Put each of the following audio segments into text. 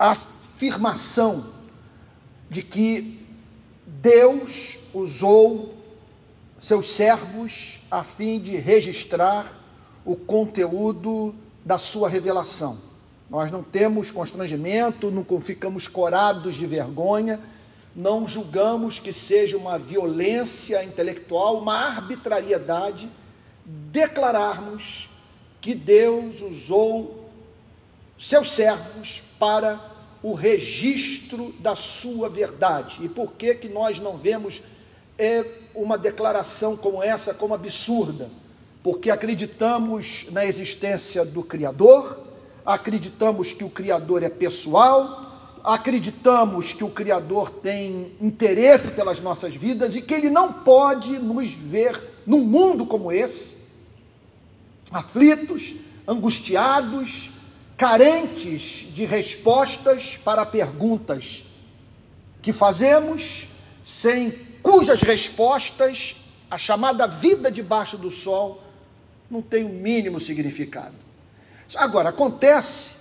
afirmação de que Deus usou seus servos a fim de registrar o conteúdo da sua revelação. Nós não temos constrangimento, não ficamos corados de vergonha, não julgamos que seja uma violência intelectual, uma arbitrariedade declararmos que Deus usou seus servos para o registro da sua verdade. E por que que nós não vemos é, uma declaração como essa como absurda? Porque acreditamos na existência do Criador, acreditamos que o Criador é pessoal, acreditamos que o Criador tem interesse pelas nossas vidas e que Ele não pode nos ver num mundo como esse, aflitos, angustiados, carentes de respostas para perguntas que fazemos, sem cujas respostas a chamada vida debaixo do sol não tem o mínimo significado. Agora, acontece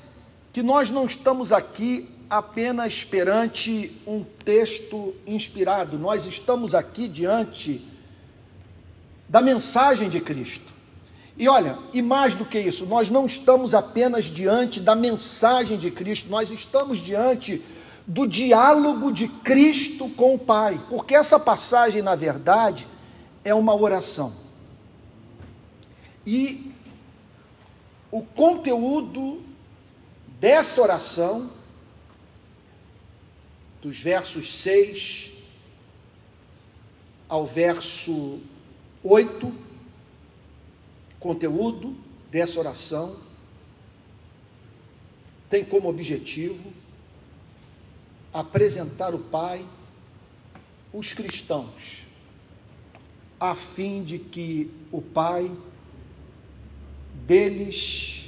que nós não estamos aqui apenas perante um texto inspirado, nós estamos aqui diante da mensagem de Cristo. E olha, e mais do que isso, nós não estamos apenas diante da mensagem de Cristo, nós estamos diante do diálogo de Cristo com o Pai, porque essa passagem, na verdade, é uma oração. E o conteúdo dessa oração, dos versos 6 ao verso 8, conteúdo dessa oração tem como objetivo apresentar o Pai os cristãos, a fim de que o Pai deles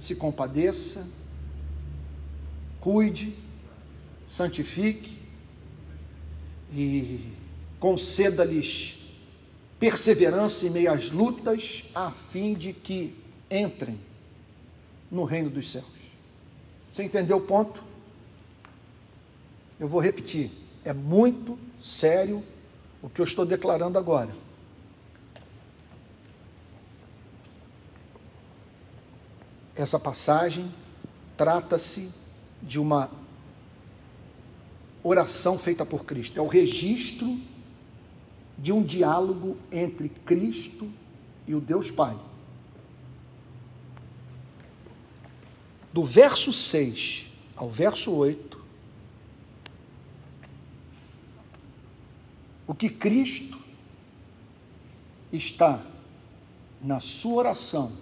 se compadeça, cuide, santifique e conceda-lhes perseverança em meio às lutas, a fim de que entrem no reino dos céus. Você entendeu o ponto? Eu vou repetir. É muito sério o que eu estou declarando agora. Essa passagem trata-se de uma oração feita por Cristo. É o registro de um diálogo entre Cristo e o Deus Pai. Do verso 6 ao verso 8, o que Cristo está na sua oração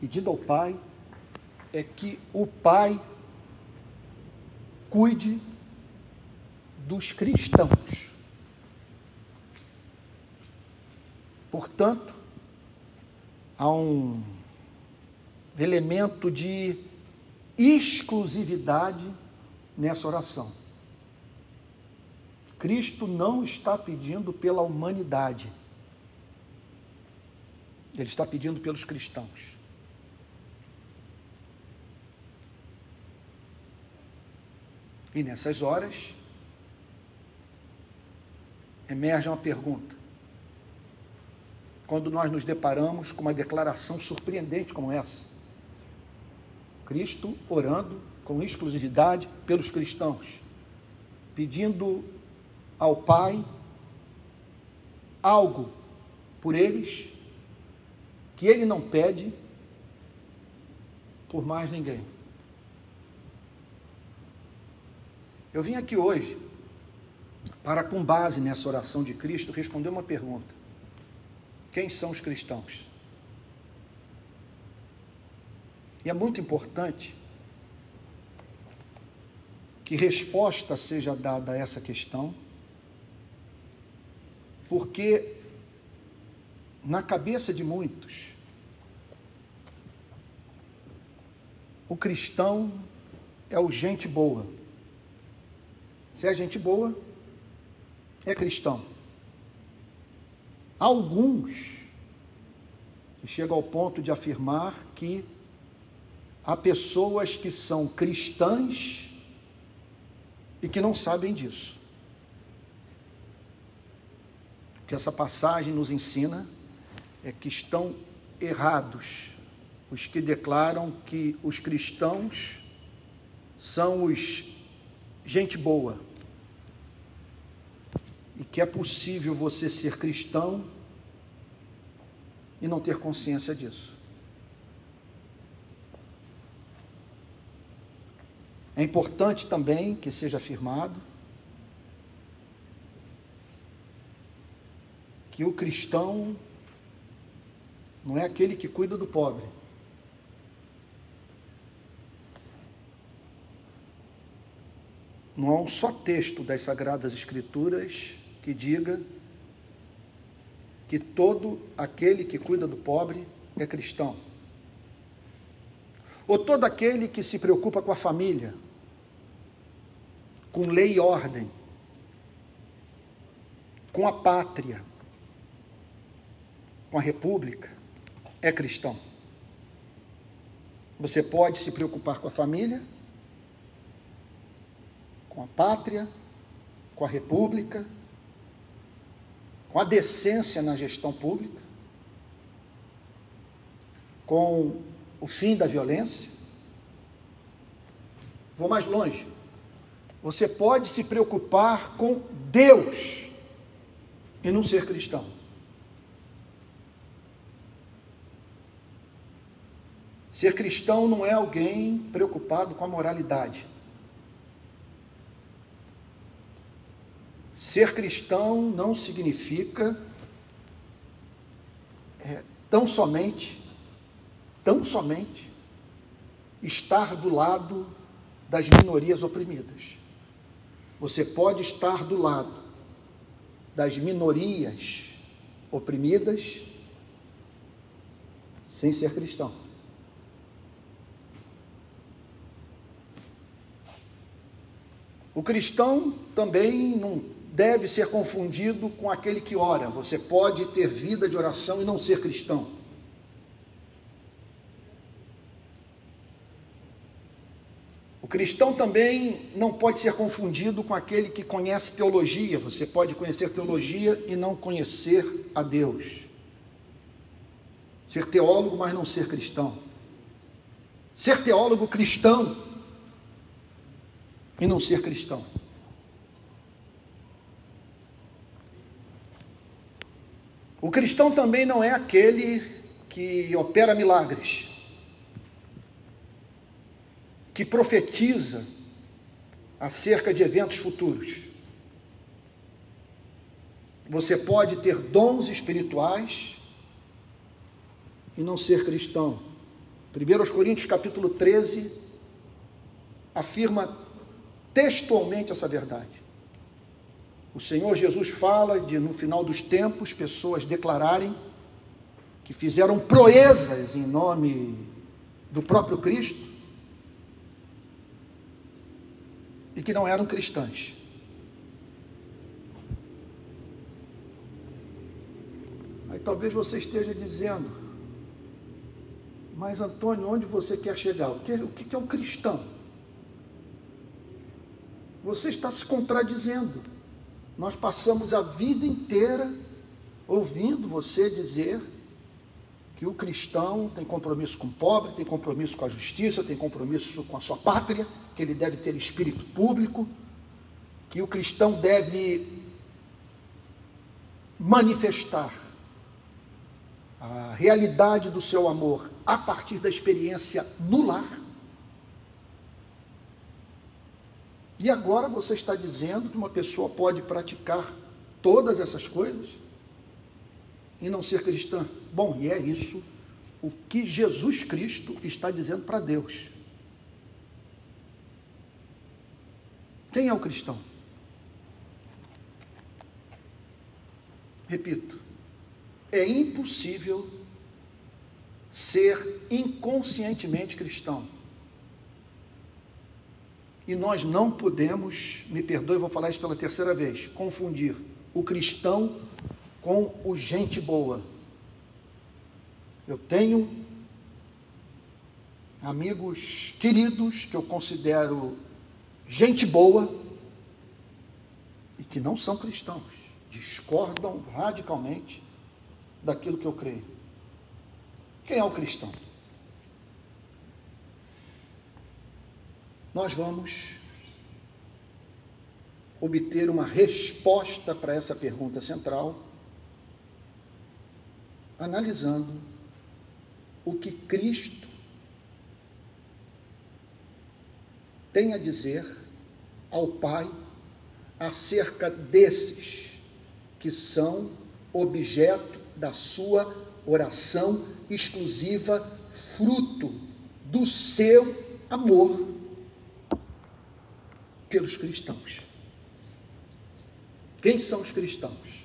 pedindo ao Pai é que o Pai cuide dos cristãos. Portanto, há um elemento de exclusividade nessa oração. Cristo não está pedindo pela humanidade, ele está pedindo pelos cristãos. E nessas horas, emerge uma pergunta: quando nós nos deparamos com uma declaração surpreendente como essa. Cristo orando com exclusividade pelos cristãos, pedindo ao Pai algo por eles que ele não pede por mais ninguém. Eu vim aqui hoje para, com base nessa oração de Cristo, responder uma pergunta. Quem são os cristãos? E é muito importante que resposta seja dada a essa questão, porque na cabeça de muitos, o cristão é o gente boa. Se é gente boa, é cristão alguns que chegam ao ponto de afirmar que há pessoas que são cristãs e que não sabem disso. O que essa passagem nos ensina é que estão errados os que declaram que os cristãos são os gente boa e que é possível você ser cristão e não ter consciência disso. É importante também que seja afirmado que o cristão não é aquele que cuida do pobre. Não há um só texto das Sagradas Escrituras que diga que todo aquele que cuida do pobre é cristão. Ou todo aquele que se preocupa com a família, com lei e ordem, com a pátria, com a república, é cristão. Você pode se preocupar com a família, com a pátria, com a república, com a decência na gestão pública, com o fim da violência. Vou mais longe. Você pode se preocupar com Deus e não ser cristão. Ser cristão não é alguém preocupado com a moralidade. Ser cristão não significa é, tão somente, tão somente, estar do lado das minorias oprimidas. Você pode estar do lado das minorias oprimidas sem ser cristão. O cristão também não deve ser confundido com aquele que ora. Você pode ter vida de oração e não ser cristão. O cristão também não pode ser confundido com aquele que conhece teologia. Você pode conhecer teologia e não conhecer a Deus. Ser teólogo, mas não ser cristão. Ser teólogo cristão e não ser cristão. O cristão também não é aquele que opera milagres, que profetiza acerca de eventos futuros. Você pode ter dons espirituais e não ser cristão. 1 Coríntios capítulo 13 afirma textualmente essa verdade. O Senhor Jesus fala de, no final dos tempos, pessoas declararem que fizeram proezas em nome do próprio Cristo e que não eram cristãs. Aí talvez você esteja dizendo, mas Antônio, onde você quer chegar? O que, o que é um cristão? Você está se contradizendo. Nós passamos a vida inteira ouvindo você dizer que o cristão tem compromisso com o pobre, tem compromisso com a justiça, tem compromisso com a sua pátria, que ele deve ter espírito público, que o cristão deve manifestar a realidade do seu amor a partir da experiência no lar. E agora você está dizendo que uma pessoa pode praticar todas essas coisas e não ser cristã. Bom, e é isso o que Jesus Cristo está dizendo para Deus. Quem é o cristão? Repito, é impossível ser inconscientemente cristão. E nós não podemos, me perdoe, vou falar isso pela terceira vez, confundir o cristão com o gente boa. Eu tenho amigos queridos que eu considero gente boa e que não são cristãos, discordam radicalmente daquilo que eu creio. Quem é o cristão? Nós vamos obter uma resposta para essa pergunta central, analisando o que Cristo tem a dizer ao Pai acerca desses que são objeto da sua oração exclusiva, fruto do seu amor pelos cristãos. Quem são os cristãos?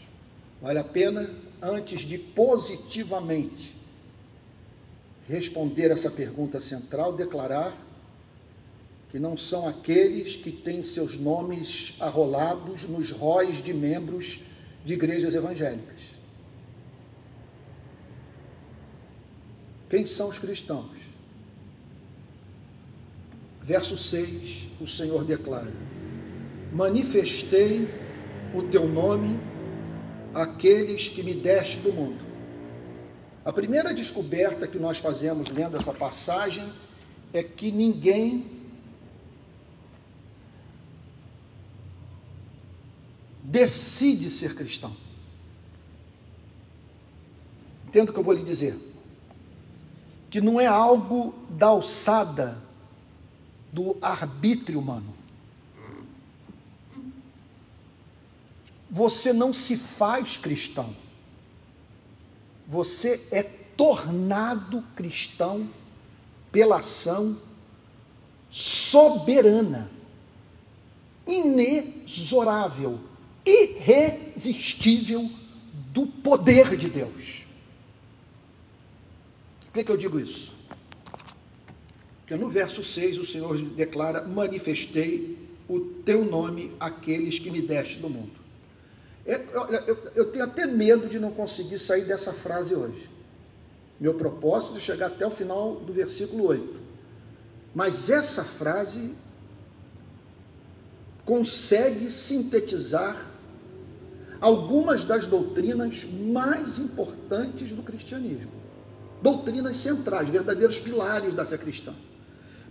Vale a pena, antes de positivamente responder essa pergunta central, declarar que não são aqueles que têm seus nomes arrolados nos róis de membros de igrejas evangélicas. Quem são os cristãos? Verso 6, o Senhor declara: Manifestei o teu nome àqueles que me deste do mundo. A primeira descoberta que nós fazemos lendo essa passagem é que ninguém decide ser cristão. Entendo o que eu vou lhe dizer. Que não é algo da alçada do arbítrio humano. Você não se faz cristão. Você é tornado cristão pela ação soberana, inexorável, irresistível do poder de Deus. Por que, que eu digo isso? Porque no verso 6 o Senhor declara: Manifestei o teu nome àqueles que me deste do mundo. Eu, eu, eu, tenho até medo de não conseguir sair dessa frase hoje. Meu propósito é chegar até o final do versículo 8. Mas essa frase consegue sintetizar algumas das doutrinas mais importantes do cristianismo. Doutrinas centrais, verdadeiros pilares da fé cristã.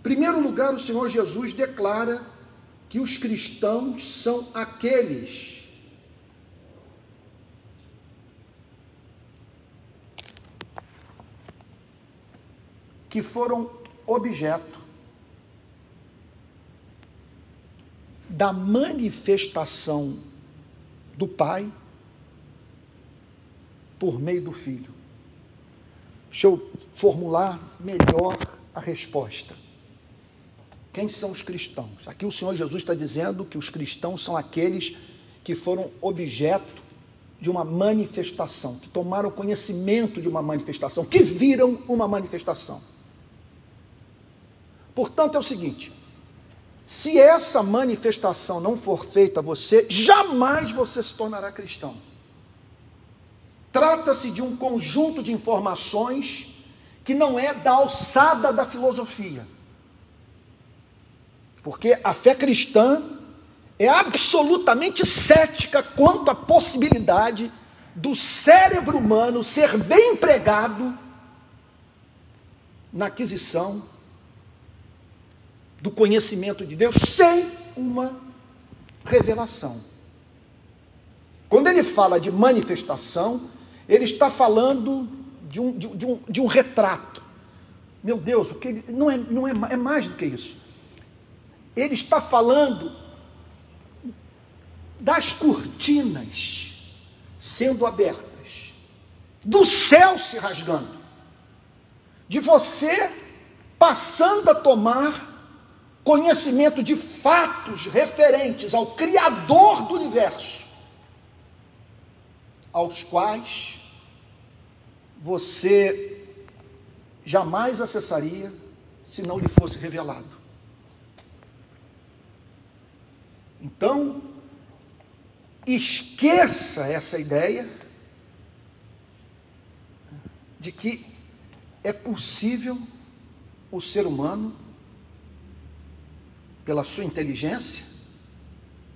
Primeiro lugar, o Senhor Jesus declara que os cristãos são aqueles que foram objeto da manifestação do Pai por meio do Filho. Deixa eu formular melhor a resposta. Quem são os cristãos? Aqui o Senhor Jesus está dizendo que os cristãos são aqueles que foram objeto de uma manifestação, que tomaram conhecimento de uma manifestação, que viram uma manifestação. Portanto, é o seguinte: se essa manifestação não for feita a você, jamais você se tornará cristão. Trata-se de um conjunto de informações que não é da alçada da filosofia. Porque a fé cristã é absolutamente cética quanto à possibilidade do cérebro humano ser bem empregado na aquisição do conhecimento de Deus sem uma revelação. Quando ele fala de manifestação, ele está falando de um, de, de um, de um retrato. Meu Deus, o que ele, não, é, não é, é mais do que isso. Ele está falando das cortinas sendo abertas, do céu se rasgando, de você passando a tomar conhecimento de fatos referentes ao Criador do universo, aos quais você jamais acessaria se não lhe fosse revelado. Então, esqueça essa ideia de que é possível o ser humano, pela sua inteligência,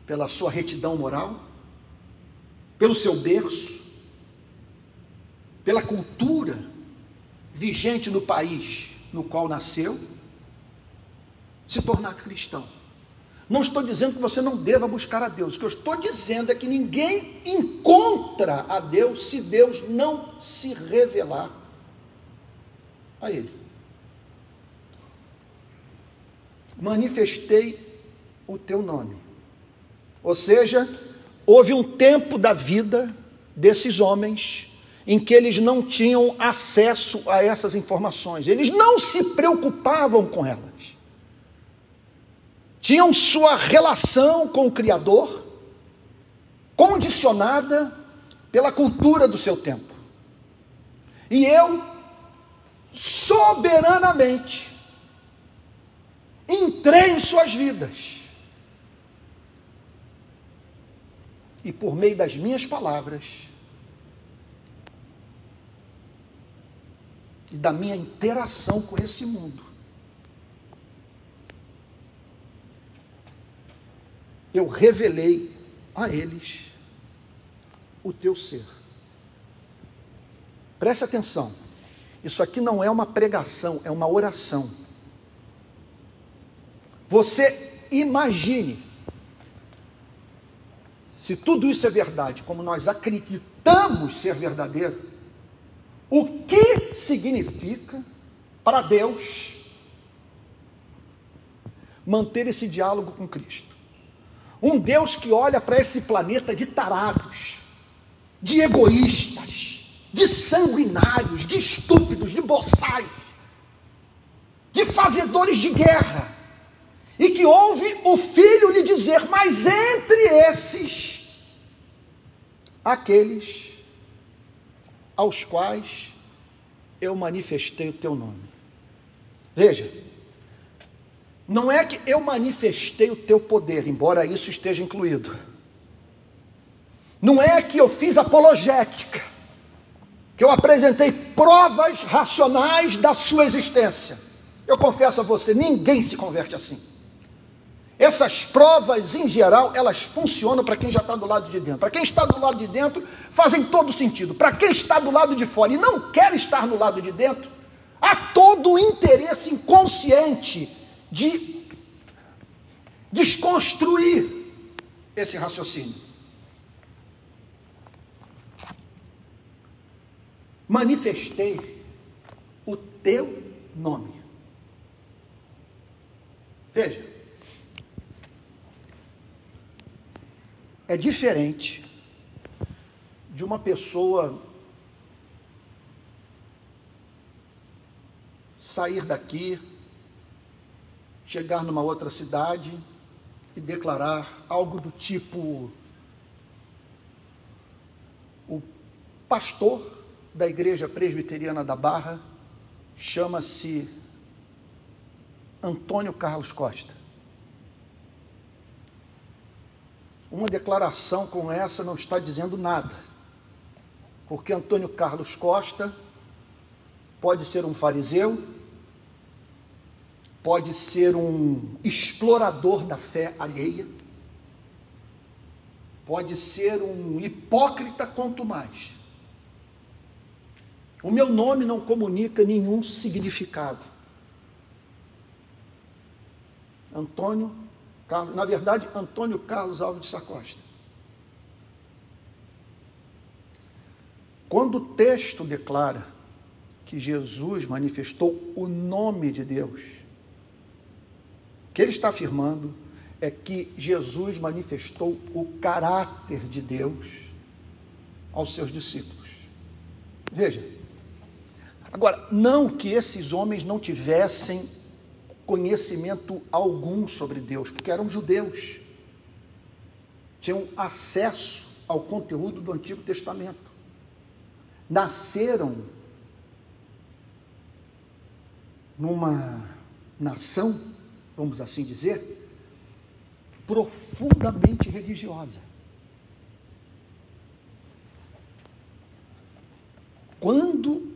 pela sua retidão moral, pelo seu berço, pela cultura vigente no país no qual nasceu, se tornar cristão. Não estou dizendo que você não deva buscar a Deus. O que eu estou dizendo é que ninguém encontra a Deus se Deus não se revelar a Ele. Manifestei o teu nome. Ou seja, houve um tempo da vida desses homens em que eles não tinham acesso a essas informações, eles não se preocupavam com elas. Tinham sua relação com o Criador condicionada pela cultura do seu tempo. E eu, soberanamente, entrei em suas vidas. E por meio das minhas palavras, e da minha interação com esse mundo. Eu revelei a eles o teu ser. Preste atenção, isso aqui não é uma pregação, é uma oração. Você imagine, se tudo isso é verdade, como nós acreditamos ser verdadeiro, o que significa para Deus manter esse diálogo com Cristo? Um Deus que olha para esse planeta de tarados, de egoístas, de sanguinários, de estúpidos, de boçais, de fazedores de guerra, e que ouve o filho lhe dizer: Mas entre esses, aqueles aos quais eu manifestei o teu nome. Veja, não é que eu manifestei o teu poder, embora isso esteja incluído. Não é que eu fiz apologética, que eu apresentei provas racionais da sua existência. Eu confesso a você, ninguém se converte assim. Essas provas, em geral, elas funcionam para quem já está do lado de dentro. Para quem está do lado de dentro, fazem todo sentido. Para quem está do lado de fora e não quer estar no lado de dentro, há todo o interesse inconsciente de desconstruir esse raciocínio. Manifestei o teu nome. Veja. é diferente de uma pessoa sair daqui, chegar numa outra cidade e declarar algo do tipo: o pastor da igreja presbiteriana da Barra chama-se Antônio Carlos Costa. Uma declaração como essa não está dizendo nada, porque Antônio Carlos Costa pode ser um fariseu, pode ser um explorador da fé alheia, pode ser um hipócrita quanto mais. O meu nome não comunica nenhum significado. Antônio Carlos, na verdade, Antônio Carlos Alves de Sacosta. Quando o texto declara que Jesus manifestou o nome de Deus, que ele está afirmando é que Jesus manifestou o caráter de Deus aos seus discípulos. Veja, agora, não que esses homens não tivessem conhecimento algum sobre Deus, porque eram judeus, tinham acesso ao conteúdo do Antigo Testamento, nasceram numa nação, vamos assim dizer, profundamente religiosa. Quando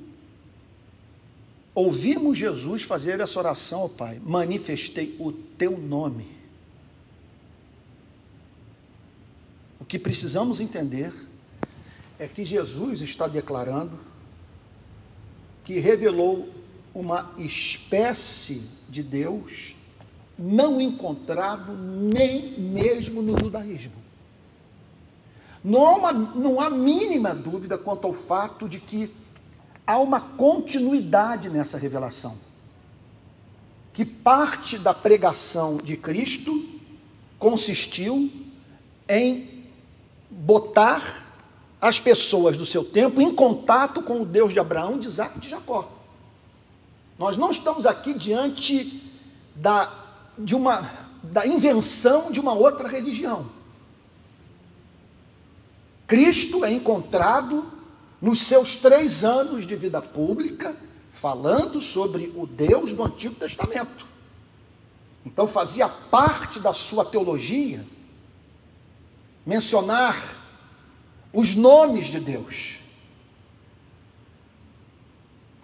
ouvimos Jesus fazer essa oração ao Pai: manifestei o teu nome. O que precisamos entender é que Jesus está declarando que revelou uma espécie de Deus não encontrado nem mesmo no judaísmo. Não há, uma, não há mínima dúvida quanto ao fato de que há uma continuidade nessa revelação. Que parte da pregação de Cristo consistiu em botar as pessoas do seu tempo em contato com o Deus de Abraão, de Isaac e de Jacó. Nós não estamos aqui diante da, de uma, da invenção de uma outra religião. Cristo é encontrado nos seus três anos de vida pública, falando sobre o Deus do Antigo Testamento. Então fazia parte da sua teologia mencionar os nomes de Deus,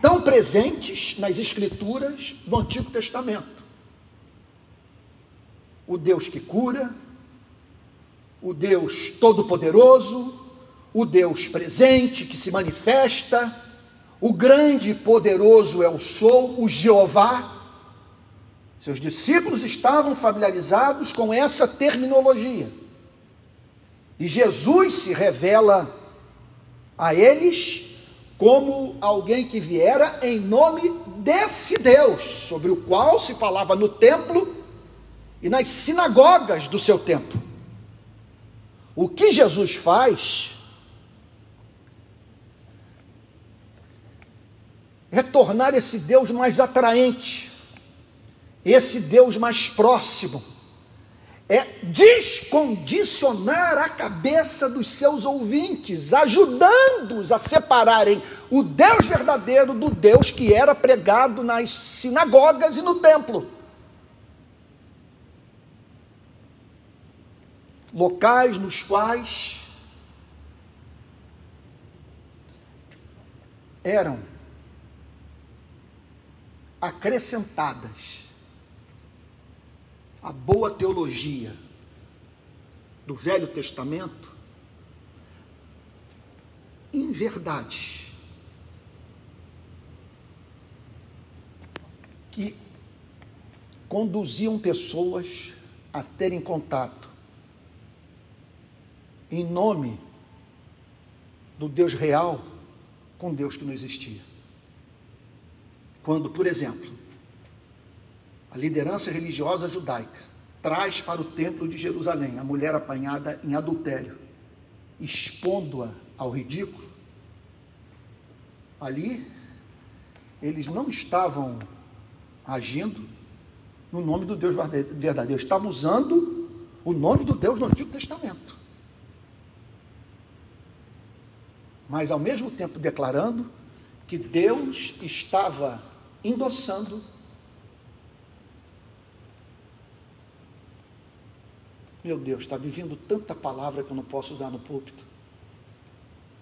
tão presentes nas Escrituras do Antigo Testamento. O Deus que cura, o Deus Todo-Poderoso, o Deus presente que se manifesta, o grande e poderoso é o Sou, o Jeová. Seus discípulos estavam familiarizados com essa terminologia. E Jesus se revela a eles como alguém que viera em nome desse Deus, sobre o qual se falava no templo e nas sinagogas do seu tempo. O que Jesus faz é tornar esse Deus mais atraente, esse Deus mais próximo é descondicionar a cabeça dos seus ouvintes, ajudando-os a separarem o Deus verdadeiro do Deus que era pregado nas sinagogas e no templo. Locais nos quais eram acrescentadas a boa teologia do Velho Testamento em verdade que conduziam pessoas a terem contato em nome do Deus real com Deus que não existia. Quando, por exemplo, a liderança religiosa judaica traz para o templo de Jerusalém a mulher apanhada em adultério, expondo-a ao ridículo. Ali, eles não estavam agindo no nome do Deus verdadeiro, estavam usando o nome do Deus do Antigo Testamento. Mas ao mesmo tempo declarando que Deus estava endossando Meu Deus, está me vindo tanta palavra que eu não posso usar no púlpito.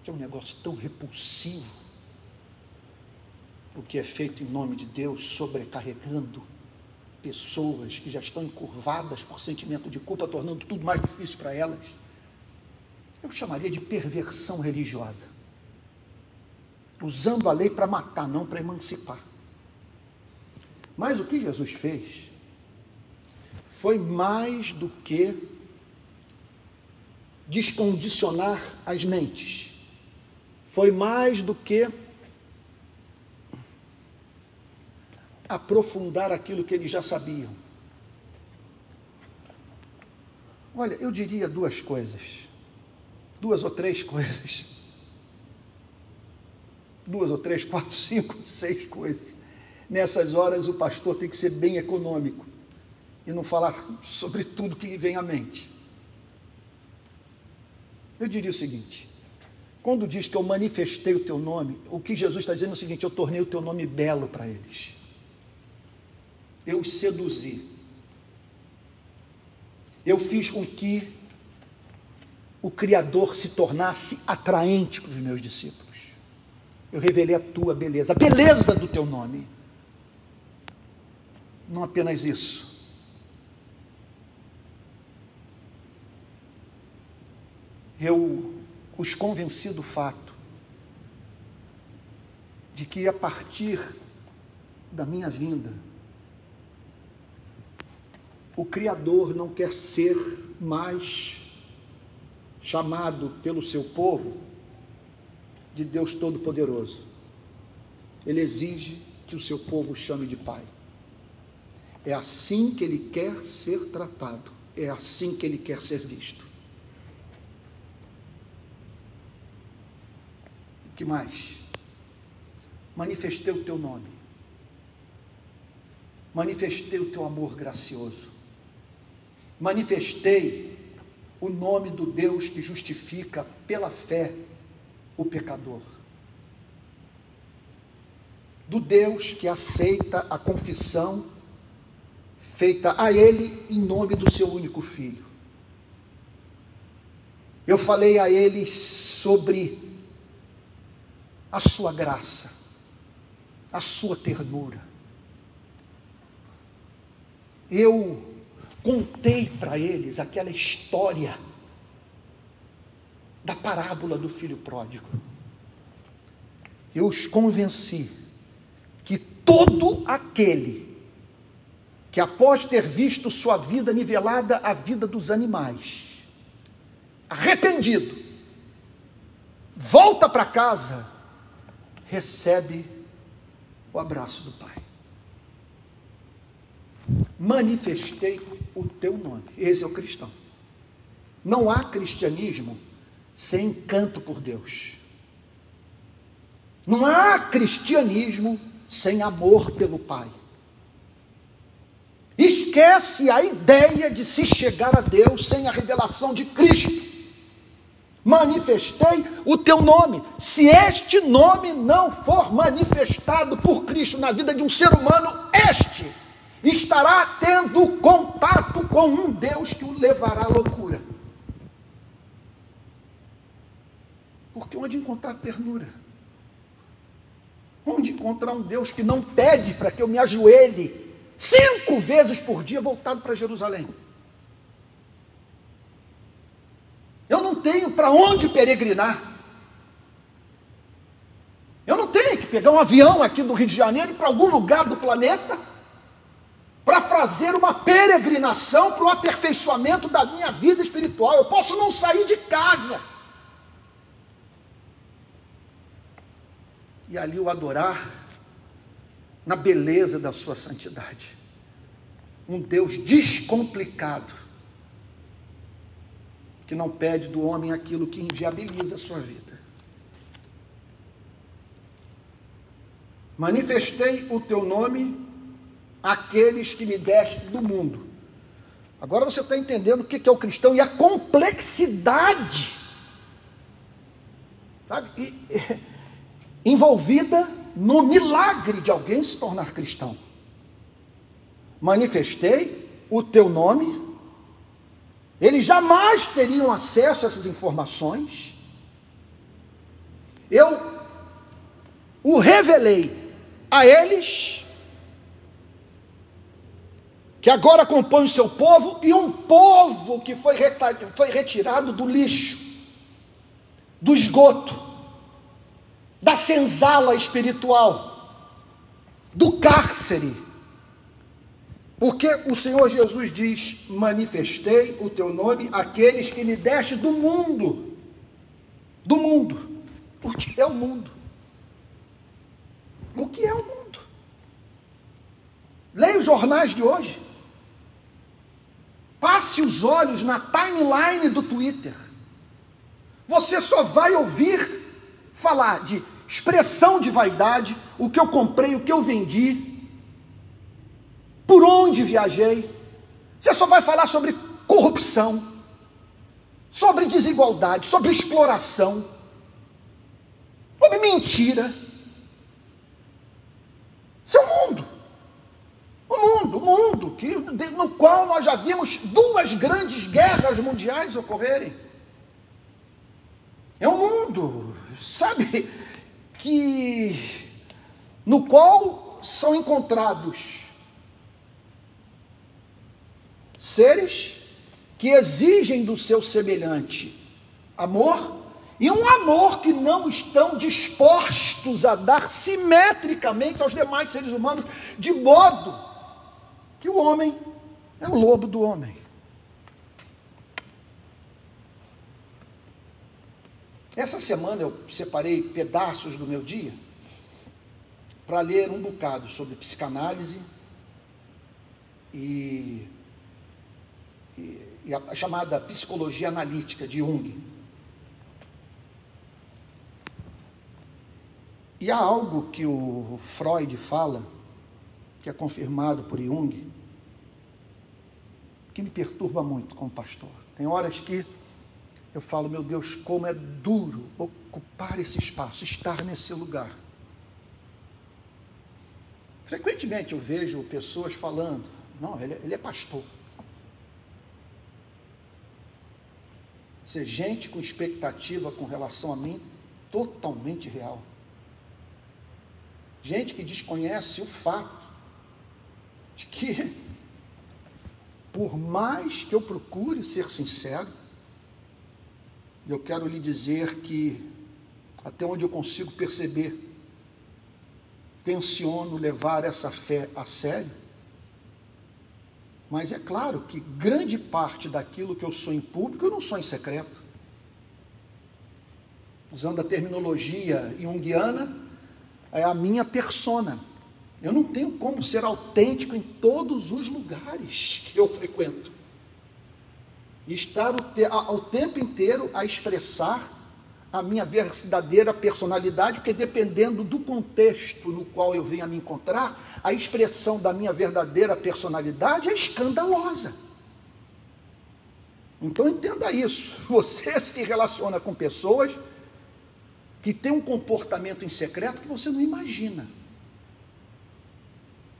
Que é um negócio tão repulsivo. O que é feito em nome de Deus, sobrecarregando pessoas que já estão encurvadas por sentimento de culpa, tornando tudo mais difícil para elas. Eu chamaria de perversão religiosa. Usando a lei para matar, não para emancipar. Mas o que Jesus fez foi mais do que descondicionar as mentes. Foi mais do que aprofundar aquilo que eles já sabiam. Olha, eu diria duas coisas, duas ou três coisas, duas ou três, quatro, cinco, seis coisas. Nessas horas o pastor tem que ser bem econômico e não falar sobre tudo que lhe vem à mente. Eu diria o seguinte: quando diz que eu manifestei o teu nome, o que Jesus está dizendo é o seguinte: eu tornei o teu nome belo para eles. Eu os seduzi. Eu fiz com que o Criador se tornasse atraente para os meus discípulos. Eu revelei a tua beleza, a beleza do teu nome. Não apenas isso. Eu os convenci do fato de que a partir da minha vinda, o Criador não quer ser mais chamado pelo seu povo de Deus Todo-Poderoso. Ele exige que o seu povo chame de Pai. É assim que ele quer ser tratado, é assim que ele quer ser visto. O que mais? Manifestei o teu nome, manifestei o teu amor gracioso, manifestei o nome do Deus que justifica pela fé o pecador. Do Deus que aceita a confissão feita a Ele em nome do seu único filho. Eu falei a eles sobre a sua graça, a sua ternura. Eu contei para eles aquela história da parábola do filho pródigo. Eu os convenci que todo aquele que, após ter visto sua vida nivelada à vida dos animais, arrependido, volta para casa, recebe o abraço do Pai. Manifestei o teu nome. Esse é o cristão. Não há cristianismo sem encanto por Deus. Não há cristianismo sem amor pelo Pai. Esquece a ideia de se chegar a Deus sem a revelação de Cristo. Manifestei o teu nome. Se este nome não for manifestado por Cristo na vida de um ser humano, este estará tendo contato com um Deus que o levará à loucura. Porque onde encontrar ternura? Onde encontrar um Deus que não pede para que eu me ajoelhe cinco vezes por dia voltado para Jerusalém? Eu não tenho para onde peregrinar. Eu não tenho que pegar um avião aqui do Rio de Janeiro para algum lugar do planeta para fazer uma peregrinação para o aperfeiçoamento da minha vida espiritual. Eu posso não sair de casa. E ali o adorar na beleza da sua santidade. Um Deus descomplicado, que não pede do homem aquilo que inviabiliza a sua vida. Manifestei o teu nome àqueles que me deste do mundo. Agora você está entendendo o que é o cristão e a complexidade. Sabe? E, envolvida no milagre de alguém se tornar cristão. Manifestei o teu nome, eles jamais teriam acesso a essas informações. Eu o revelei a eles, que agora compõem o seu povo, e um povo que foi retirado do lixo, do esgoto, da senzala espiritual, do cárcere. Porque o Senhor Jesus diz: Manifestei o teu nome àqueles que me deste do mundo. Do mundo. O que é o mundo? O que é o mundo? Leia os jornais de hoje. Passe os olhos na timeline do Twitter. Você só vai ouvir falar de expressão de vaidade, o que eu comprei, o que eu vendi, por onde viajei. Você só vai falar sobre corrupção, sobre desigualdade, sobre exploração, sobre mentira. Isso é o mundo. O mundo, o mundo que, no qual nós já vimos duas grandes guerras mundiais ocorrerem. É um mundo, sabe, que no qual são encontrados Seres que exigem do seu semelhante amor e um amor que não estão dispostos a dar simetricamente aos demais seres humanos, de modo que o homem é o lobo do homem. Essa semana eu separei pedaços do meu dia para ler um bocado sobre psicanálise e, e, e a chamada psicologia analítica de Jung. E há algo que o Freud fala, que é confirmado por Jung, que me perturba muito como pastor. Tem horas que eu falo, meu Deus, como é duro ocupar esse espaço, estar nesse lugar. Frequentemente eu vejo pessoas falando, não, ele, ele é pastor. Ser gente com expectativa com relação a mim totalmente real. Gente que desconhece o fato de que, por mais que eu procure ser sincero, eu quero lhe dizer que, até onde eu consigo perceber, tenciono levar essa fé a sério. Mas é claro que grande parte daquilo que eu sou em público, eu não sou em secreto. Usando a terminologia junguiana, é a minha persona. Eu não tenho como ser autêntico em todos os lugares que eu frequento estar o, te, o tempo inteiro a expressar a minha verdadeira personalidade, porque dependendo do contexto no qual eu venho a me encontrar, a expressão da minha verdadeira personalidade é escandalosa. Então entenda isso. Você se relaciona com pessoas que têm um comportamento em secreto que você não imagina.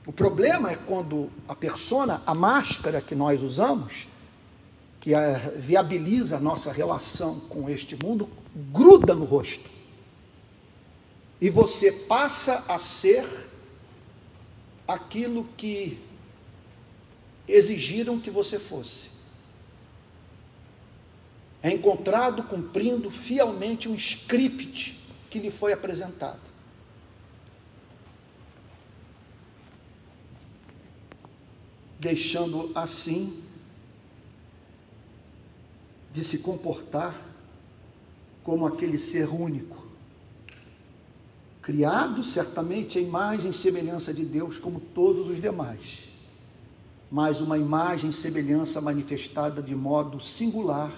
O problema é quando a persona, a máscara que nós usamos, que viabiliza a nossa relação com este mundo, gruda no rosto. E você passa a ser aquilo que exigiram que você fosse. É encontrado cumprindo fielmente um script que lhe foi apresentado. Deixando assim de se comportar como aquele ser único, criado certamente a imagem e semelhança de Deus, como todos os demais, mas uma imagem e semelhança manifestada de modo singular,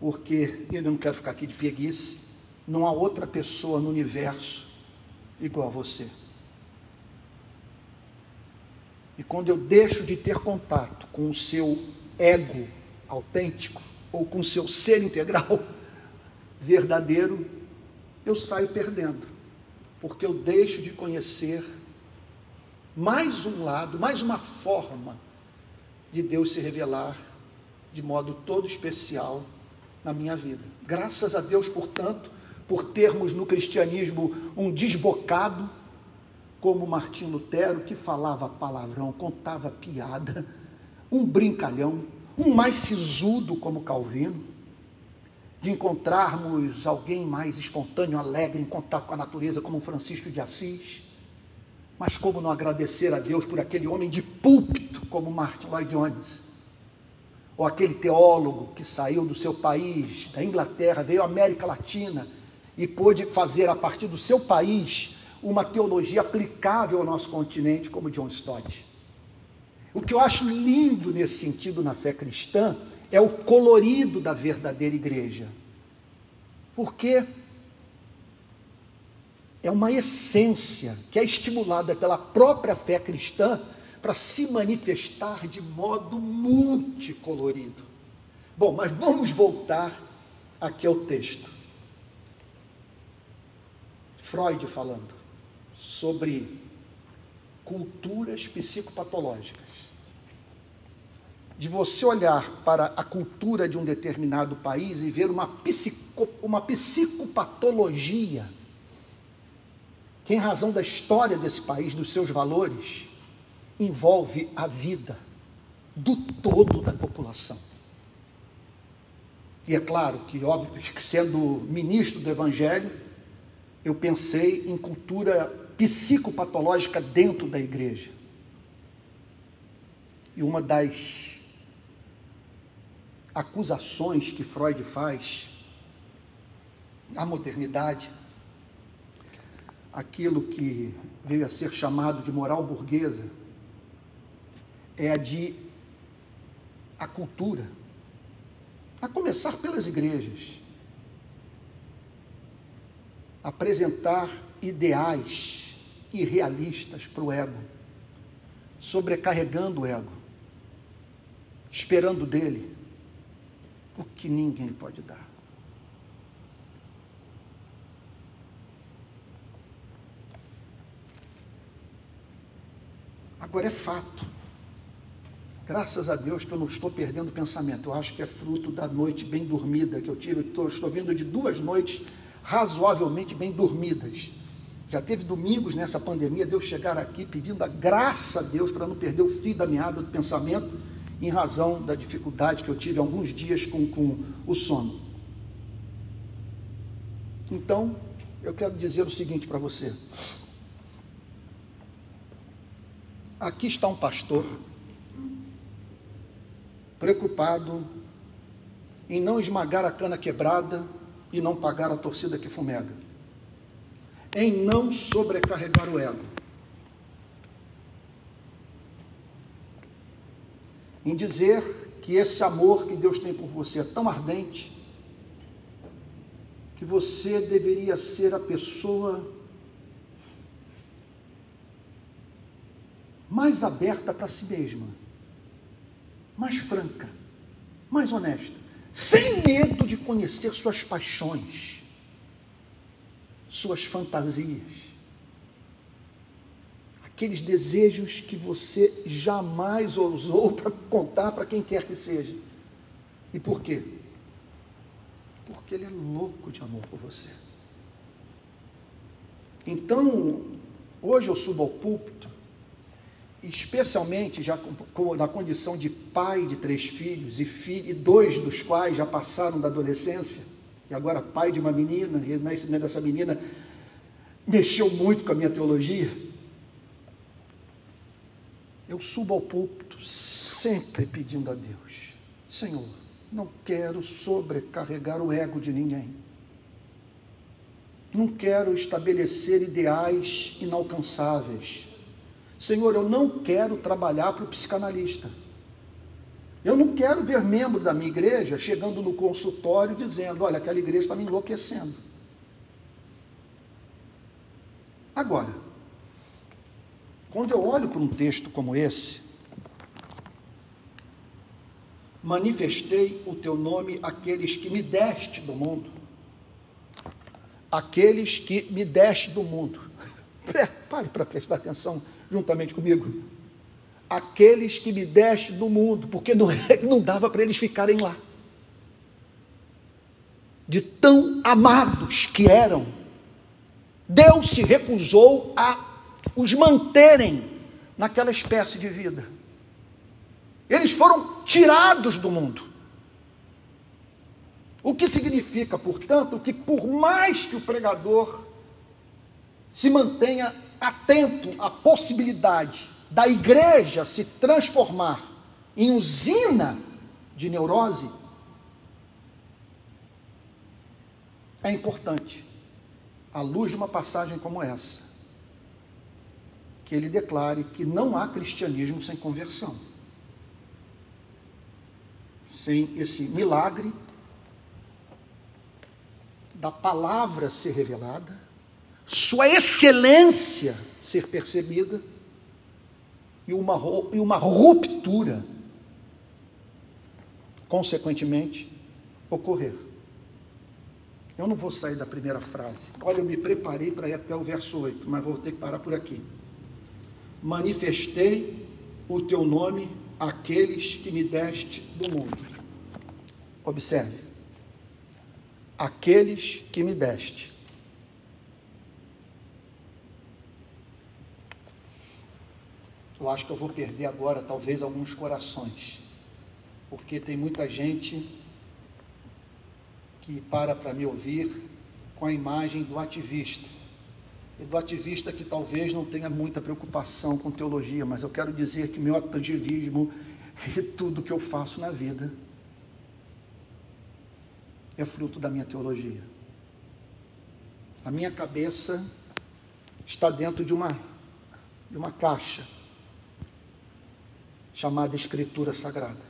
porque, eu não quero ficar aqui de preguiça, não há outra pessoa no universo igual a você. E quando eu deixo de ter contato com o seu ego autêntico, ou com seu ser integral verdadeiro, eu saio perdendo, porque eu deixo de conhecer mais um lado, mais uma forma de Deus se revelar de modo todo especial na minha vida. Graças a Deus, portanto, por termos no cristianismo um desbocado como Martim Lutero, que falava palavrão, contava piada, um brincalhão, um mais sisudo como Calvino, de encontrarmos alguém mais espontâneo, alegre, em contato com a natureza, como Francisco de Assis. Mas como não agradecer a Deus por aquele homem de púlpito como Martin Lloyd Jones? Ou aquele teólogo que saiu do seu país, da Inglaterra, veio à América Latina e pôde fazer a partir do seu país uma teologia aplicável ao nosso continente, como John Stott. O que eu acho lindo nesse sentido na fé cristã é o colorido da verdadeira igreja. Porque é uma essência que é estimulada pela própria fé cristã para se manifestar de modo multicolorido. Bom, mas vamos voltar aqui ao texto. Freud falando sobre culturas psicopatológicas de você olhar para a cultura de um determinado país e ver uma, psico, uma psicopatologia que, em razão da história desse país, dos seus valores, envolve a vida, do todo da população. E é claro que, óbvio, que sendo ministro do Evangelho, eu pensei em cultura psicopatológica dentro da igreja. E uma das acusações que Freud faz à modernidade, aquilo que veio a ser chamado de moral burguesa, é a de a cultura, a começar pelas igrejas, apresentar ideais irrealistas para o ego, sobrecarregando o ego, esperando dele o que ninguém pode dar. Agora é fato. Graças a Deus que eu não estou perdendo pensamento. Eu acho que é fruto da noite bem dormida que eu tive. Estou, estou vindo de duas noites razoavelmente bem dormidas. Já teve domingos nessa pandemia de eu chegar aqui pedindo a graça a Deus para não perder o fio da meada do pensamento em razão da dificuldade que eu tive alguns dias com, com o sono. Então, eu quero dizer o seguinte para você. Aqui está um pastor preocupado em não esmagar a cana quebrada e não pagar a torcida que fumega, em não sobrecarregar o ego, em dizer que esse amor que Deus tem por você é tão ardente que você deveria ser a pessoa mais aberta para si mesma, mais franca, mais honesta, sem medo de conhecer suas paixões, suas fantasias aqueles desejos que você jamais ousou para contar para quem quer que seja. E por quê? Porque ele é louco de amor por você. Então, hoje eu subo ao púlpito, especialmente já na condição de pai de três filhos, e, filho, e dois dos quais já passaram da adolescência, e agora pai de uma menina, e o nascimento dessa menina mexeu muito com a minha teologia eu subo ao púlpito sempre pedindo a Deus: Senhor, não quero sobrecarregar o ego de ninguém. Não quero estabelecer ideais inalcançáveis. Senhor, eu não quero trabalhar para o psicanalista. Eu não quero ver membro da minha igreja chegando no consultório dizendo: Olha, aquela igreja está me enlouquecendo. Agora, quando eu olho para um texto como esse, manifestei o teu nome àqueles que me deste do mundo. Aqueles que me deste do mundo. Pare para prestar atenção juntamente comigo. Aqueles que me deste do mundo, porque não, não dava para eles ficarem lá. De tão amados que eram, Deus se recusou a os manterem naquela espécie de vida. Eles foram tirados do mundo. O que significa, portanto, que por mais que o pregador se mantenha atento à possibilidade da igreja se transformar em usina de neurose, é importante, à luz de uma passagem como essa, que ele declare que não há cristianismo sem conversão. Sem esse milagre da palavra ser revelada, sua excelência ser percebida e uma, e uma ruptura, consequentemente, ocorrer. Eu não vou sair da primeira frase. Olha, eu me preparei para ir até o verso 8, mas vou ter que parar por aqui manifestei o teu nome àqueles que me deste do mundo. Observe. Aqueles que me deste. eu acho que eu vou perder agora, talvez, alguns corações, porque tem muita gente que para para me ouvir com a imagem do ativista. E do ativista que talvez não tenha muita preocupação com teologia, mas eu quero dizer que meu ativismo e tudo que eu faço na vida é fruto da minha teologia. A minha cabeça está dentro de uma, de uma caixa chamada Escritura Sagrada.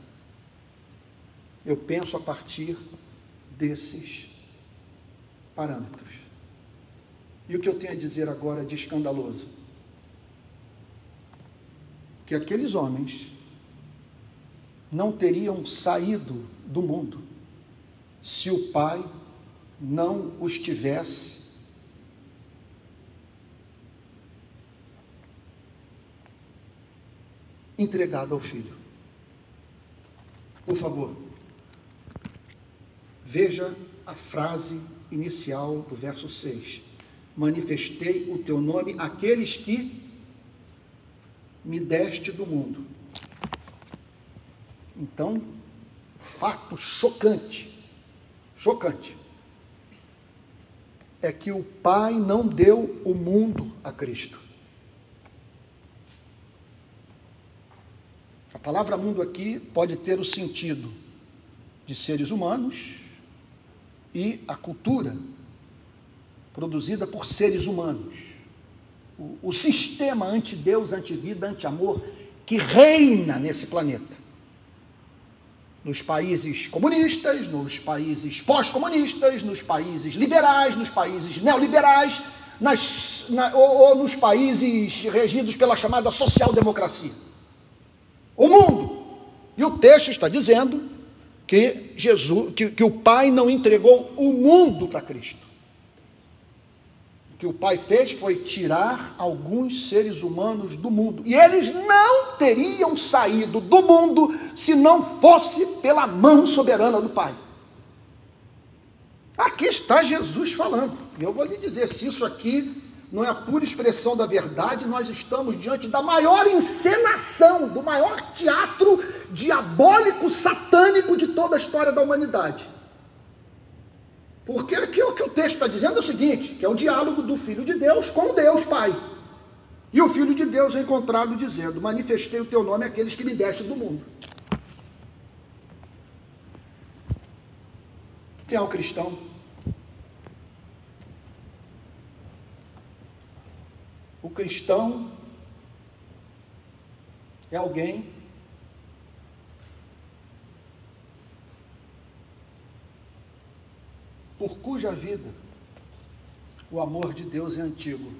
Eu penso a partir desses parâmetros. E o que eu tenho a dizer agora de escandaloso? Que aqueles homens não teriam saído do mundo se o Pai não os tivesse entregado ao Filho. Por favor, veja a frase inicial do verso 6. Manifestei o teu nome àqueles que me deste do mundo. Então, fato chocante, chocante, é que o Pai não deu o mundo a Cristo. A palavra mundo aqui pode ter o sentido de seres humanos e a cultura produzida por seres humanos. O, o sistema anti-Deus, anti-vida, anti-amor que reina nesse planeta nos países comunistas, nos países pós-comunistas, nos países liberais, nos países neoliberais, nas, na, ou, ou, nos países regidos pela chamada social-democracia. O mundo. E o texto está dizendo que Jesus, que, que o Pai não entregou o mundo para Cristo. Que o Pai fez foi tirar alguns seres humanos do mundo. E eles não teriam saído do mundo se não fosse pela mão soberana do Pai. Aqui está Jesus falando. E eu vou lhe dizer: se isso aqui não é a pura expressão da verdade, nós estamos diante da maior encenação, do maior teatro diabólico, satânico de toda a história da humanidade. Porque aqui o que o texto está dizendo é o seguinte: que é o diálogo do Filho de Deus com Deus Pai. E o Filho de Deus é encontrado dizendo: Manifestei o teu nome àqueles que me deste do mundo. Quem é o cristão? O cristão é alguém por cuja vida o amor de Deus é antigo.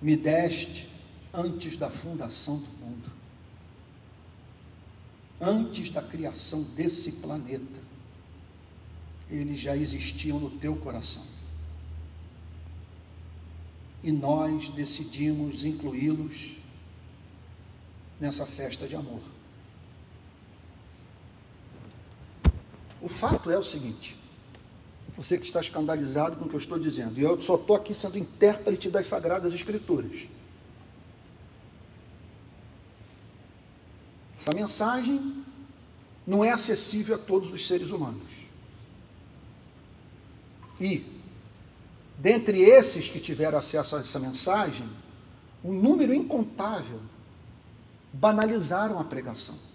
Me deste antes da fundação do mundo, antes da criação desse planeta, eles já existiam no teu coração. E nós decidimos incluí-los nessa festa de amor. O fato é o seguinte: você que está escandalizado com o que eu estou dizendo, e eu só estou aqui sendo intérprete das Sagradas Escrituras. Essa mensagem não é acessível a todos os seres humanos. E, dentre esses que tiveram acesso a essa mensagem, um número incontável banalizaram a pregação.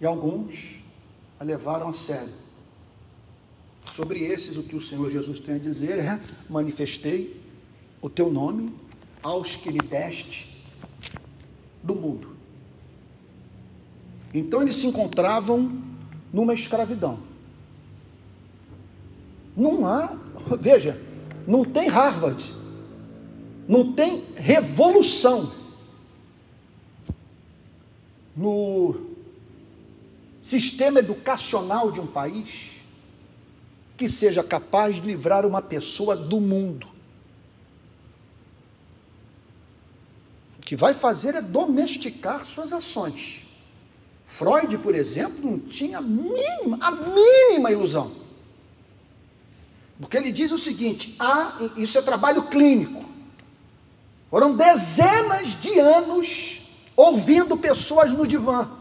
E alguns a levaram a sério. Sobre esses, o que o Senhor Jesus tem a dizer é: manifestei o teu nome aos que me deste do mundo. Então eles se encontravam numa escravidão. Não há, veja, não tem Harvard, não tem revolução no sistema educacional de um país que seja capaz de livrar uma pessoa do mundo. O que vai fazer é domesticar suas ações. Freud, por exemplo, não tinha a mínima, a mínima ilusão. Porque ele diz o seguinte: há, isso é trabalho clínico, Foram dezenas de anos ouvindo pessoas no divã.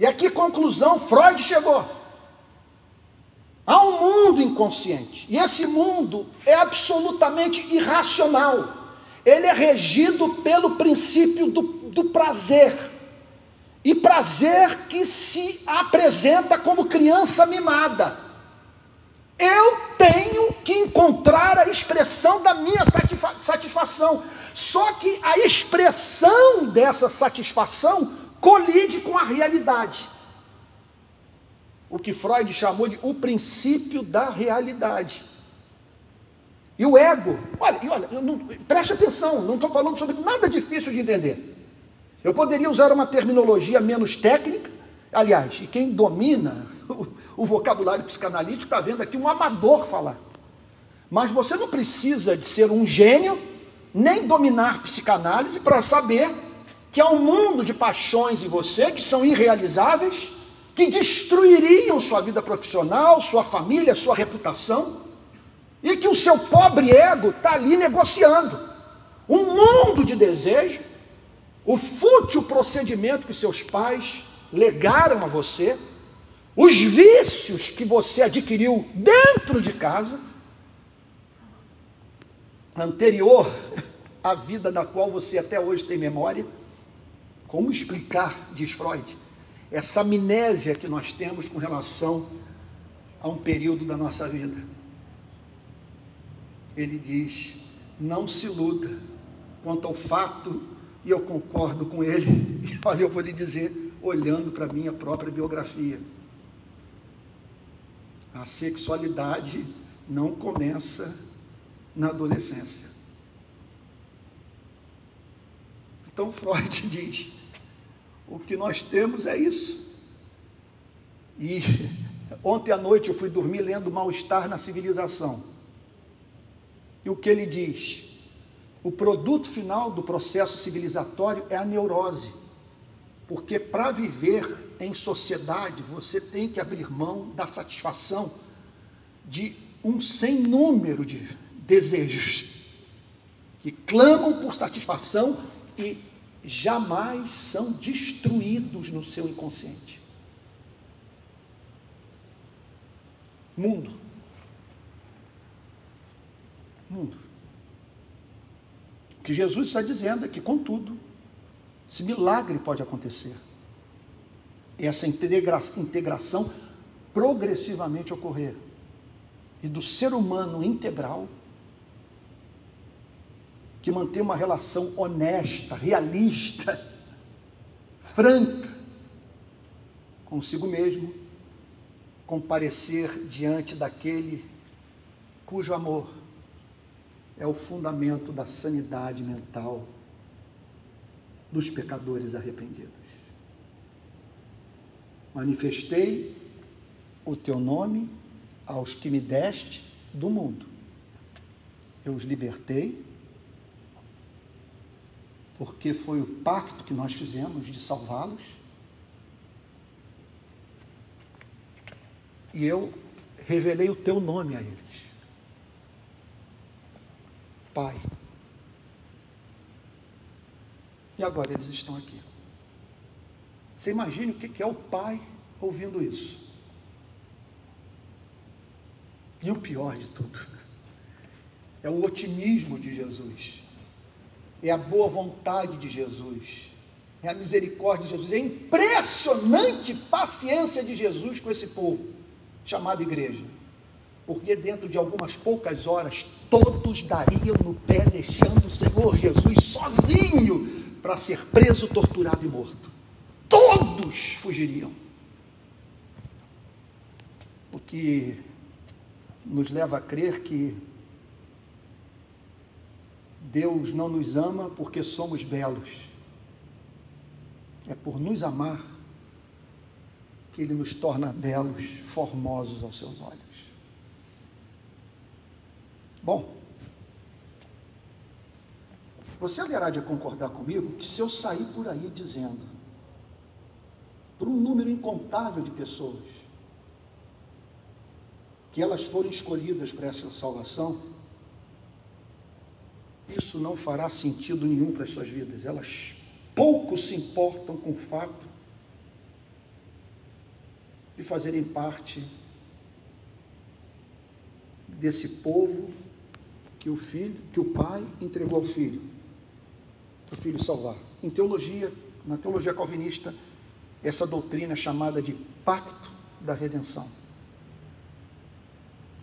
E a que conclusão Freud chegou? Há um mundo inconsciente. E esse mundo é absolutamente irracional. Ele é regido pelo princípio do, do prazer. E prazer que se apresenta como criança mimada. Eu tenho que encontrar a expressão da minha satisfação. Só que a expressão dessa satisfação colide com a realidade. O que Freud chamou de o princípio da realidade. E o ego, olha, olha não, preste atenção, não estou falando sobre nada difícil de entender. Eu poderia usar uma terminologia menos técnica, aliás, e quem domina o, o vocabulário psicanalítico está vendo aqui um amador falar. Mas você não precisa de ser um gênio, nem dominar psicanálise para saber que há um mundo de paixões em você que são irrealizáveis, que destruiriam sua vida profissional, sua família, sua reputação, e que o seu pobre ego está ali negociando. Um mundo de desejo, o fútil procedimento que seus pais legaram a você, os vícios que você adquiriu dentro de casa, anterior à vida da qual você até hoje tem memória. Como explicar, diz Freud, essa amnésia que nós temos com relação a um período da nossa vida? Ele diz: não se iluda quanto ao fato, e eu concordo com ele, e olha, eu vou lhe dizer, olhando para a minha própria biografia. A sexualidade não começa na adolescência. Então Freud diz: o que nós temos é isso. E ontem à noite eu fui dormir lendo Mal-Estar na Civilização. E o que ele diz? O produto final do processo civilizatório é a neurose. Porque para viver em sociedade, você tem que abrir mão da satisfação de um sem número de desejos que clamam por satisfação e jamais são destruídos no seu inconsciente. Mundo. Mundo. O que Jesus está dizendo é que, contudo, esse milagre pode acontecer. Essa integra integração progressivamente ocorrer. E do ser humano integral que mantém uma relação honesta, realista, franca consigo mesmo, comparecer diante daquele cujo amor é o fundamento da sanidade mental dos pecadores arrependidos. Manifestei o teu nome aos que me deste do mundo. Eu os libertei porque foi o pacto que nós fizemos de salvá-los. E eu revelei o teu nome a eles. Pai. E agora eles estão aqui. Você imagine o que é o pai ouvindo isso. E o pior de tudo é o otimismo de Jesus é a boa vontade de Jesus, é a misericórdia de Jesus, é a impressionante paciência de Jesus com esse povo, chamado igreja. Porque dentro de algumas poucas horas, todos dariam no pé, deixando o Senhor Jesus sozinho para ser preso, torturado e morto. Todos fugiriam. O que nos leva a crer que Deus não nos ama porque somos belos. É por nos amar que Ele nos torna belos, formosos aos seus olhos. Bom, você haverá de concordar comigo que se eu sair por aí dizendo, por um número incontável de pessoas, que elas foram escolhidas para essa salvação, isso não fará sentido nenhum para as suas vidas. Elas pouco se importam com o fato de fazerem parte desse povo que o filho, que o pai entregou ao filho, para o filho salvar. Em teologia, na teologia calvinista, essa doutrina é chamada de pacto da redenção.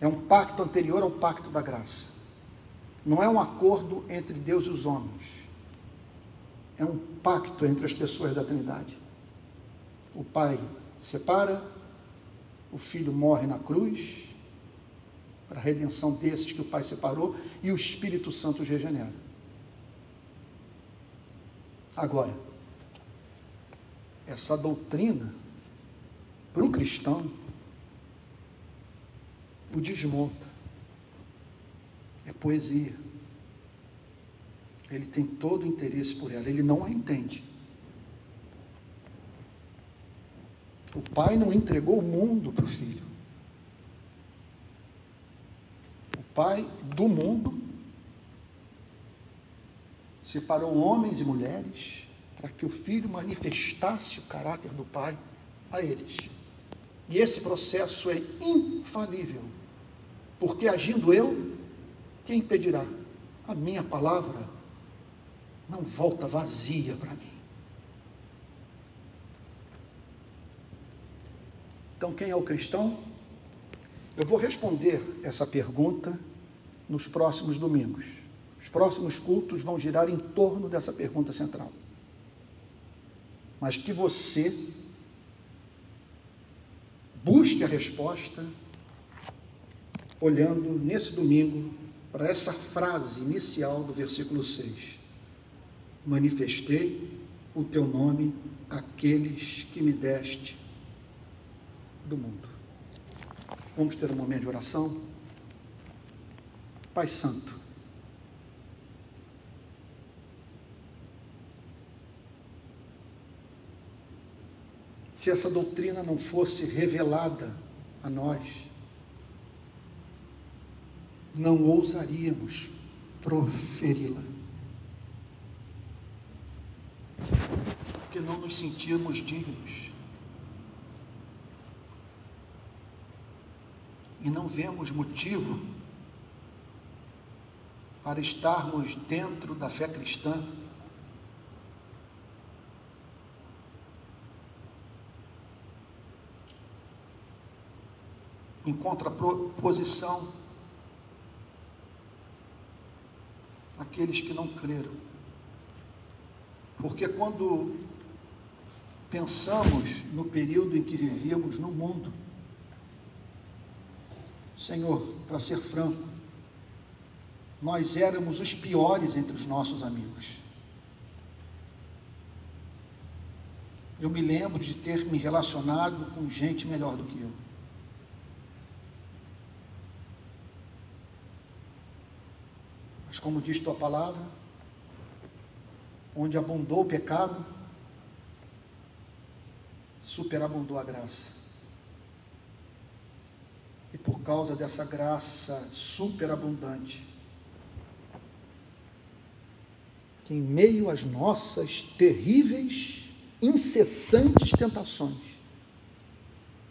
É um pacto anterior ao pacto da graça. Não é um acordo entre Deus e os homens. É um pacto entre as pessoas da Trindade. O Pai separa, o Filho morre na cruz, para a redenção desses que o Pai separou, e o Espírito Santo os regenera. Agora, essa doutrina, para o cristão, o desmonta. É poesia. Ele tem todo o interesse por ela, ele não a entende. O pai não entregou o mundo para o filho. O pai do mundo separou homens e mulheres para que o filho manifestasse o caráter do pai a eles. E esse processo é infalível, porque agindo eu, quem impedirá? A minha palavra não volta vazia para mim. Então, quem é o cristão? Eu vou responder essa pergunta nos próximos domingos. Os próximos cultos vão girar em torno dessa pergunta central. Mas que você busque a resposta olhando nesse domingo para essa frase inicial do versículo 6. Manifestei o teu nome àqueles que me deste do mundo. Vamos ter um momento de oração? Pai Santo, se essa doutrina não fosse revelada a nós, não ousaríamos proferi-la. Porque não nos sentimos dignos. E não vemos motivo para estarmos dentro da fé cristã em contraposição àqueles que não creram. Porque quando pensamos no período em que vivíamos no mundo, Senhor, para ser franco, nós éramos os piores entre os nossos amigos. Eu me lembro de ter me relacionado com gente melhor do que eu. Mas como diz tua palavra, onde abundou o pecado, superabundou a graça. E por causa dessa graça superabundante, que em meio às nossas terríveis, incessantes tentações,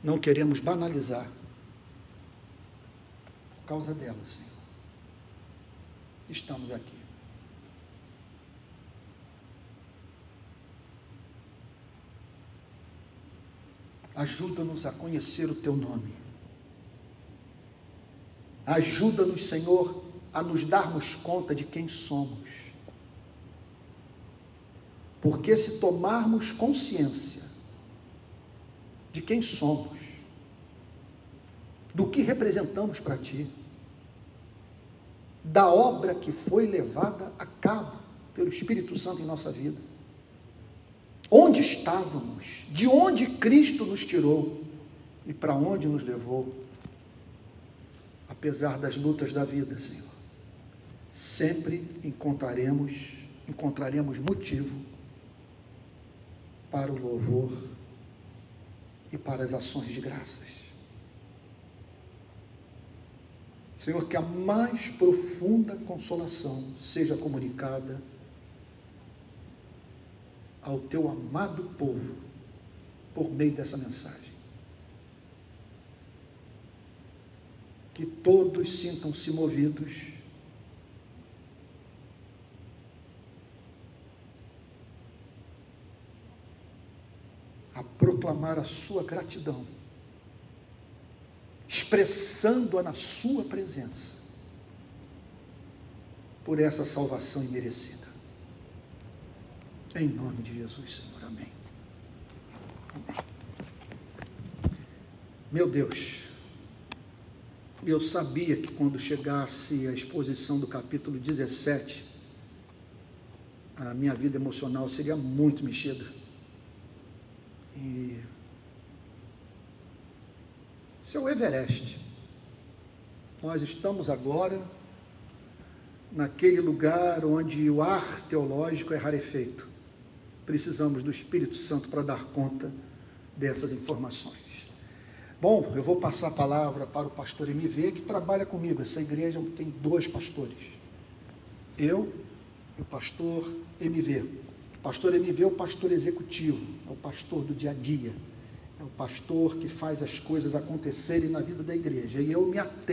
não queremos banalizar por causa dela, Senhor estamos aqui. Ajuda-nos a conhecer o teu nome. Ajuda-nos, Senhor, a nos darmos conta de quem somos. Porque se tomarmos consciência de quem somos, do que representamos para Ti, da obra que foi levada a cabo pelo Espírito Santo em nossa vida. Onde estávamos? De onde Cristo nos tirou? E para onde nos levou? Apesar das lutas da vida, Senhor, sempre encontraremos, encontraremos motivo para o louvor e para as ações de graças. Senhor, que a mais profunda consolação seja comunicada ao teu amado povo por meio dessa mensagem. Que todos sintam-se movidos a proclamar a sua gratidão expressando-a na Sua presença, por essa salvação imerecida. Em nome de Jesus, Senhor. Amém. Meu Deus, eu sabia que quando chegasse a exposição do capítulo 17, a minha vida emocional seria muito mexida. E esse é o Everest. Nós estamos agora naquele lugar onde o ar teológico é rarefeito. Precisamos do Espírito Santo para dar conta dessas informações. Bom, eu vou passar a palavra para o pastor MV, que trabalha comigo. Essa igreja tem dois pastores. Eu e o pastor MV. O pastor MV é o pastor executivo, é o pastor do dia a dia é o pastor que faz as coisas acontecerem na vida da igreja. E eu me atendo